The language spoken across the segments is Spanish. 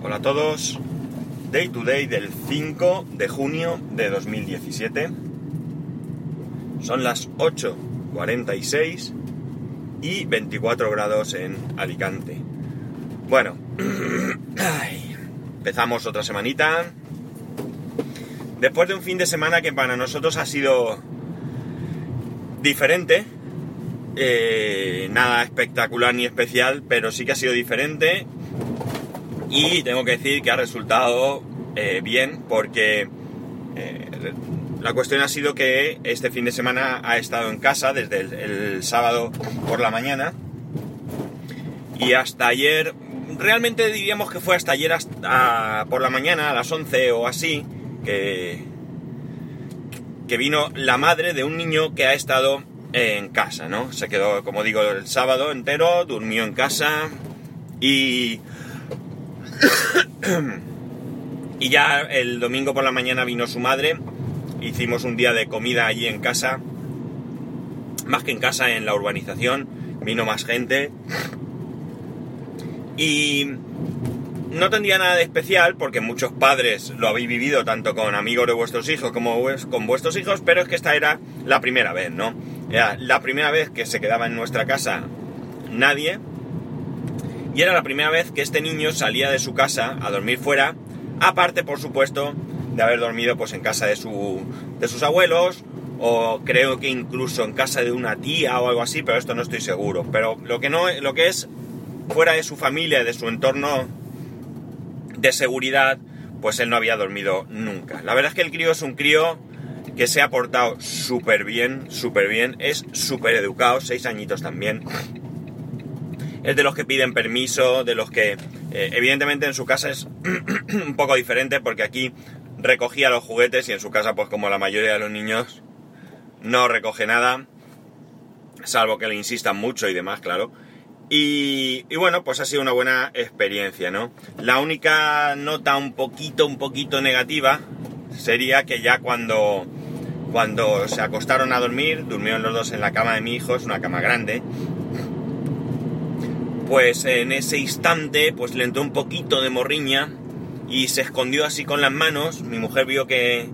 Hola a todos. Day to day del 5 de junio de 2017. Son las 8.46 y 24 grados en Alicante. Bueno, empezamos otra semanita. Después de un fin de semana que para nosotros ha sido diferente, eh, nada espectacular ni especial, pero sí que ha sido diferente y tengo que decir que ha resultado eh, bien porque eh, la cuestión ha sido que este fin de semana ha estado en casa desde el, sábado por la mañana y hasta ayer, realmente diríamos que fue hasta ayer hasta por la mañana a las 11 o así, que, que vino la madre de un niño que ha estado en casa, ¿no? Se quedó, como digo, el sábado entero, durmió en casa y... y ya el domingo por la mañana vino su madre, hicimos un día de comida allí en casa, más que en casa, en la urbanización, vino más gente. Y no tendría nada de especial porque muchos padres lo habéis vivido tanto con amigos de vuestros hijos como con vuestros hijos, pero es que esta era la primera vez, ¿no? Era la primera vez que se quedaba en nuestra casa nadie y era la primera vez que este niño salía de su casa a dormir fuera, aparte por supuesto de haber dormido pues en casa de, su, de sus abuelos o creo que incluso en casa de una tía o algo así, pero esto no estoy seguro. Pero lo que no, lo que es fuera de su familia, de su entorno de seguridad, pues él no había dormido nunca. La verdad es que el crío es un crío que se ha portado súper bien, súper bien, es súper educado, seis añitos también. Es de los que piden permiso, de los que eh, evidentemente en su casa es un poco diferente porque aquí recogía los juguetes y en su casa pues como la mayoría de los niños no recoge nada, salvo que le insistan mucho y demás, claro. Y, bueno, pues ha sido una buena experiencia, ¿no? La única nota un poquito, un poquito negativa sería que ya cuando, cuando se acostaron a dormir, durmieron los dos en la cama de mi hijo, es una cama grande, pues en ese instante pues le entró un poquito de morriña y se escondió así con las manos, mi mujer vio que,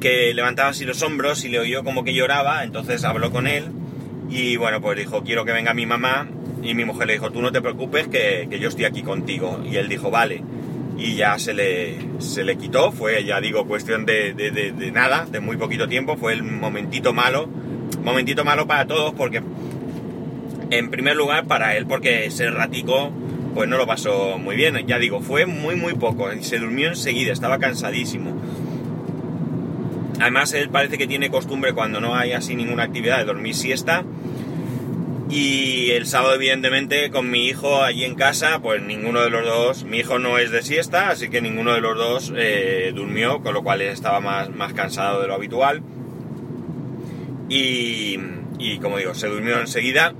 que levantaba así los hombros y le oyó como que lloraba, entonces habló con él y bueno, pues dijo, quiero que venga mi mamá y mi mujer le dijo, tú no te preocupes que, yo estoy aquí contigo. Y él dijo, vale. Y ya se le, se le quitó, fue, ya digo, cuestión de, de, nada, de muy poquito tiempo, fue el momentito malo. Momentito malo para todos porque, en primer lugar, para él, porque ese ratico, pues no lo pasó muy bien. Ya digo, fue muy, muy poco. Se durmió enseguida, estaba cansadísimo. Además, él parece que tiene costumbre cuando no hay así ninguna actividad de dormir siesta y el sábado, evidentemente, con mi hijo allí en casa, pues ninguno de los dos, mi hijo no es de siesta, así que ninguno de los dos eh, durmió, con lo cual estaba más, más cansado de lo habitual. Y, y como digo, se durmió enseguida.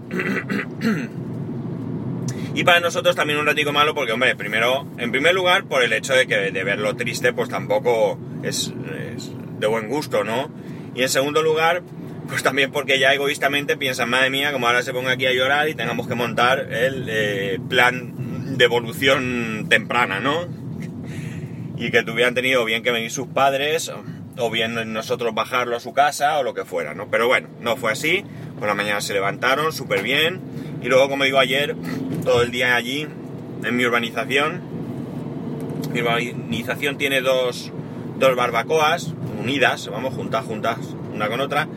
y para nosotros también un ratico malo, porque, hombre, primero, en primer lugar, por el hecho de que de verlo triste, pues tampoco es, de buen gusto, ¿no? Y en segundo lugar, pues también porque ya egoístamente piensan, madre mía, como ahora se ponga aquí a llorar y tengamos que montar el eh, plan de evolución temprana, ¿no? Y que tuvieran tenido bien que venir sus padres, o bien nosotros bajarlo a su casa, o lo que fuera, ¿no? Pero bueno, no fue así. Por la mañana se levantaron súper bien. Y luego, como digo ayer, todo el día allí, en mi urbanización. Mi urbanización tiene dos, dos barbacoas unidas, vamos, juntas, juntas, una con otra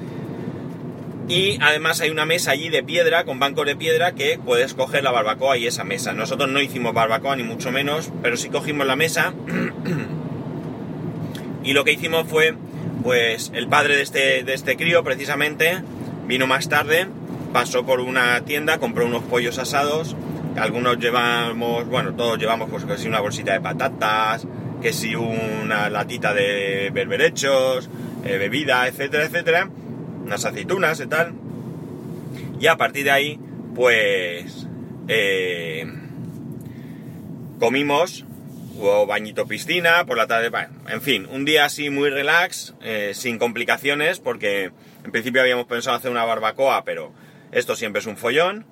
y además hay una mesa allí de piedra, con bancos de piedra, que puedes coger la barbacoa y esa mesa. Nosotros no hicimos barbacoa, ni mucho menos, pero sí cogimos la mesa. y lo que hicimos fue, pues, el padre de este, de este crío, precisamente, vino más tarde, pasó por una tienda, compró unos pollos asados. Algunos llevamos, bueno, todos llevamos, pues, que si una bolsita de patatas, que si una latita de berberechos, eh, bebida, etcétera, etcétera unas aceitunas y tal. Y a partir de ahí, pues eh, comimos, hubo bañito piscina, por la tarde, en fin, un día así muy relax, eh, sin complicaciones, porque en principio habíamos pensado hacer una barbacoa, pero esto siempre es un follón.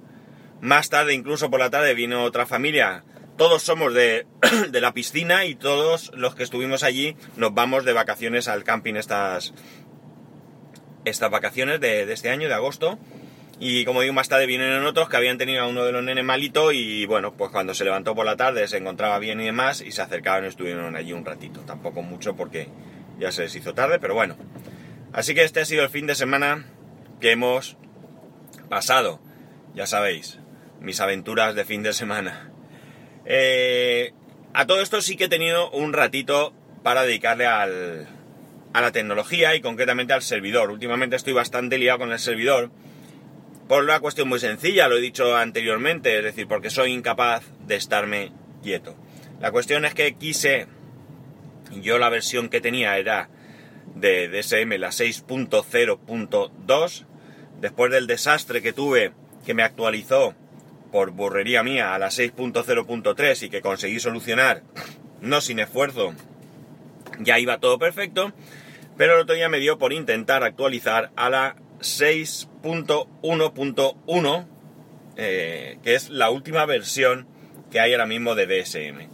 Más tarde, incluso por la tarde, vino otra familia todos somos de, de, la piscina y todos los que estuvimos allí nos vamos de vacaciones al camping estas, estas vacaciones de, de este año, de agosto. Y como digo, más tarde vienen otros que habían tenido a uno de los nenes malito y bueno, pues cuando se levantó por la tarde se encontraba bien y demás y se acercaban y estuvieron allí un ratito. Tampoco mucho porque ya se les hizo tarde, pero bueno. Así que este ha sido el fin de semana que hemos pasado. Ya sabéis, mis aventuras de fin de semana. Eh, a todo esto sí que he tenido un ratito para dedicarle al, a la tecnología y concretamente al servidor. Últimamente estoy bastante liado con el servidor por una cuestión muy sencilla, lo he dicho anteriormente, es decir, porque soy incapaz de estarme quieto. La cuestión es que quise, yo la versión que tenía era de DSM, la 6.0.2, después del desastre que tuve, que me actualizó por burrería mía a la 6.0.3 y que conseguí solucionar, no sin esfuerzo, ya iba todo perfecto, pero el otro día me dio por intentar actualizar a la 6.1.1, eh, que es la última versión que hay ahora mismo de DSM.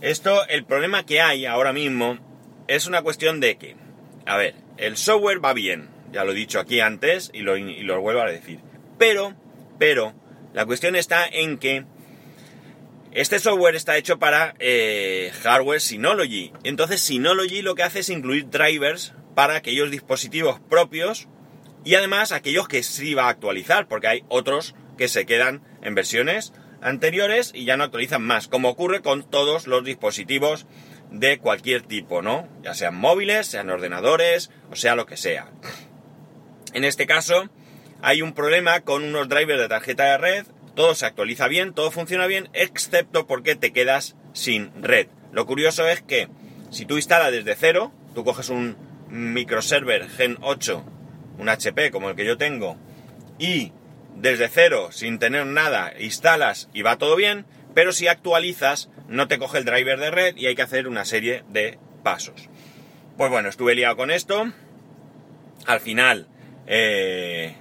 Esto, el problema que hay ahora mismo es una cuestión de que, a ver, el software va bien, ya lo he dicho aquí antes y lo, lo vuelvo a decir, pero, pero, la cuestión está en que este software está hecho para eh, hardware Synology. Entonces Synology lo que hace es incluir drivers para aquellos dispositivos propios y además aquellos que sí va a actualizar, porque hay otros que se quedan en versiones anteriores y ya no actualizan más, como ocurre con todos los dispositivos de cualquier tipo, ¿no? Ya sean móviles, sean ordenadores, o sea lo que sea. En este caso, hay un problema con unos drivers de tarjeta de red, todo se actualiza bien, todo funciona bien, excepto porque te quedas sin red. Lo curioso es que si tú instalas desde cero, tú coges un microserver Gen 8 un HP como el que yo tengo, y desde cero, sin tener nada, instalas y va todo bien, pero si actualizas, no te coge el driver de red y hay que hacer una serie de pasos. Pues bueno, estuve liado con esto. Al final, eh,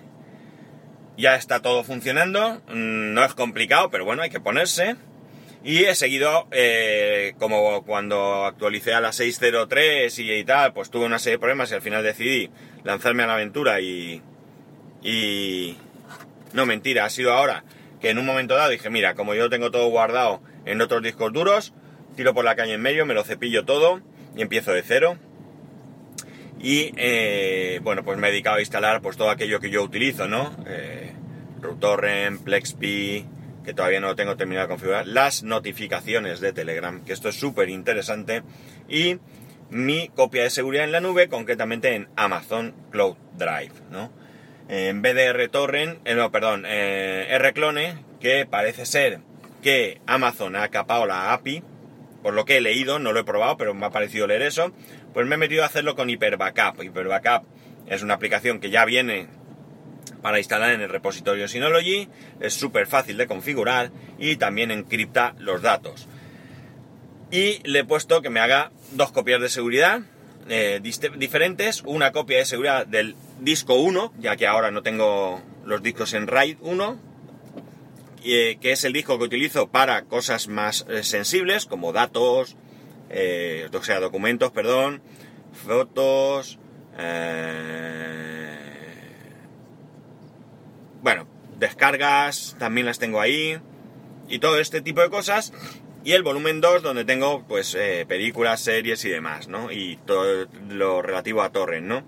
ya está todo funcionando. Mm, no es complicado, pero bueno, hay que ponerse. Y he seguido, eh, como cuando actualicé a la 603 y, y, tal, pues tuve una serie de problemas y al final decidí lanzarme a la aventura y... y... No, mentira, ha sido ahora que en un momento dado dije, mira, como yo tengo todo guardado en otros discos duros, tiro por la calle en medio, me lo cepillo todo y empiezo de cero. Y eh, bueno, pues me he dedicado a instalar pues todo aquello que yo utilizo, ¿no? Eh, RuTorrent, PlexP, que todavía no lo tengo terminado de configurar, las notificaciones de Telegram, que esto es súper interesante, y mi copia de seguridad en la nube, concretamente en Amazon Cloud Drive, ¿no? En vez de RTorrent, eh, no, perdón, eh, Rclone, que parece ser que Amazon ha capado la API, por lo que he leído, no lo he probado, pero me ha parecido leer eso, pues me he metido a hacerlo con HyperBackup. HyperBackup es una aplicación que ya viene para instalar en el repositorio Synology, es súper fácil de configurar y también encripta los datos. Y le he puesto que me haga dos copias de seguridad eh, diferentes, una copia de seguridad del disco 1, ya que ahora no tengo los discos en RAID 1, eh, que es el disco que utilizo para cosas más eh, sensibles, como datos, o sea, documentos, perdón, fotos, bueno, descargas, también las tengo ahí, y todo este tipo de cosas y el volumen 2 donde tengo pues eh, películas, series y demás, ¿no? Y todo lo relativo a torrent, ¿no?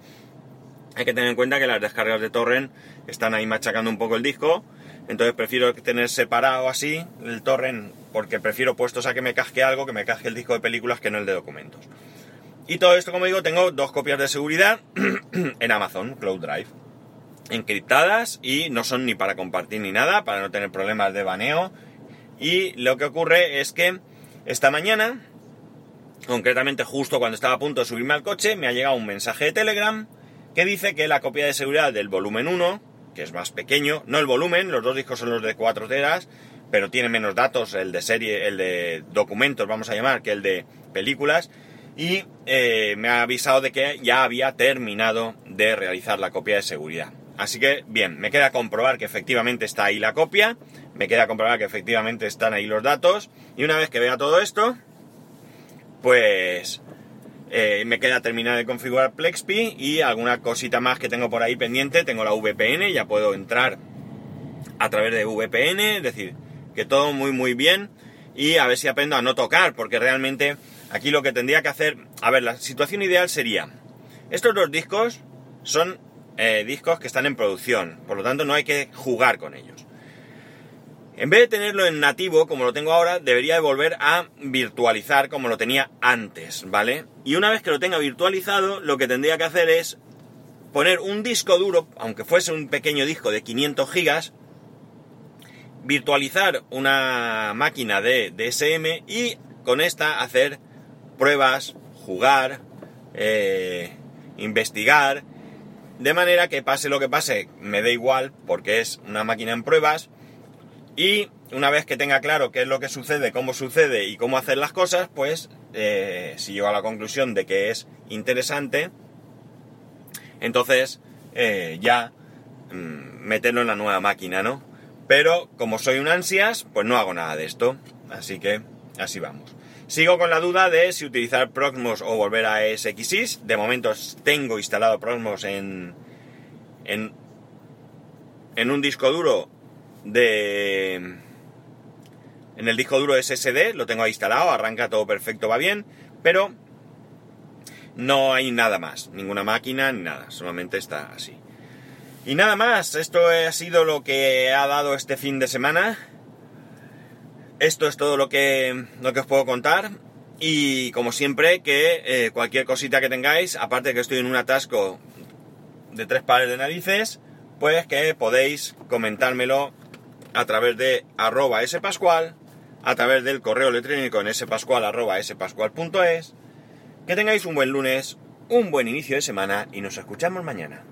Hay que tener en cuenta que las descargas de torrent están ahí machacando un poco el disco, entonces prefiero tener separado así el torrent porque prefiero puestos a que me casque algo, que me casque el disco de películas que no el de documentos. Y todo esto, como digo, tengo dos copias de seguridad en Amazon Cloud Drive, encriptadas y no son ni para compartir ni nada, para no tener problemas de baneo y lo que ocurre es que esta mañana, concretamente justo cuando estaba a punto de subirme al coche, me ha llegado un mensaje de Telegram que dice que la copia de seguridad del volumen 1, que es más pequeño, no el volumen, los dos discos son los de 4 teras, pero tiene menos datos, el de serie, el de documentos, vamos a llamar, que el de películas, y eh, me ha avisado de que ya había terminado de realizar la copia de seguridad. Así que, bien, me queda comprobar que efectivamente está ahí la copia, me queda comprobar que efectivamente están ahí los datos, y una vez que vea todo esto, pues eh, me queda terminar de configurar Plexpi y alguna cosita más que tengo por ahí pendiente. Tengo la VPN, ya puedo entrar a través de VPN, es decir, que todo muy muy bien y a ver si aprendo a no tocar, porque realmente aquí lo que tendría que hacer, a ver, la situación ideal sería, estos dos discos son eh, discos que están en producción, por lo tanto no hay que jugar con ellos. En vez de tenerlo en nativo, como lo tengo ahora, debería de volver a virtualizar como lo tenía antes, ¿vale? Y una vez que lo tenga virtualizado, lo que tendría que hacer es poner un disco duro, aunque fuese un pequeño disco de 500 gigas, virtualizar una máquina de DSM y con esta hacer pruebas, jugar, eh, investigar, de manera que pase lo que pase, me da igual porque es una máquina en pruebas y una vez que tenga claro qué es lo que sucede, cómo sucede y cómo hacer las cosas, pues eh, si llego a la conclusión de que es interesante, entonces eh, ya mm, meterlo en la nueva máquina, ¿no? Pero como soy un ansias, pues no hago nada de esto. Así que así vamos. Sigo con la duda de si utilizar Proxmos o volver a SXIS. De momento tengo instalado Proxmos en, en, en un disco duro de... En el disco duro SSD, lo tengo instalado, arranca todo perfecto, va bien, pero no hay nada más, ninguna máquina ni nada, solamente está así. Y nada más, esto ha sido lo que ha dado este fin de semana. Esto es todo lo que, lo que os puedo contar. Y como siempre, que eh, cualquier cosita que tengáis, aparte de que estoy en un atasco de tres pares de narices, pues que podéis comentármelo a través de arroba spascual, a través del correo electrónico en spascual arroba spascual.es. Que tengáis un buen lunes, un buen inicio de semana y nos escuchamos mañana.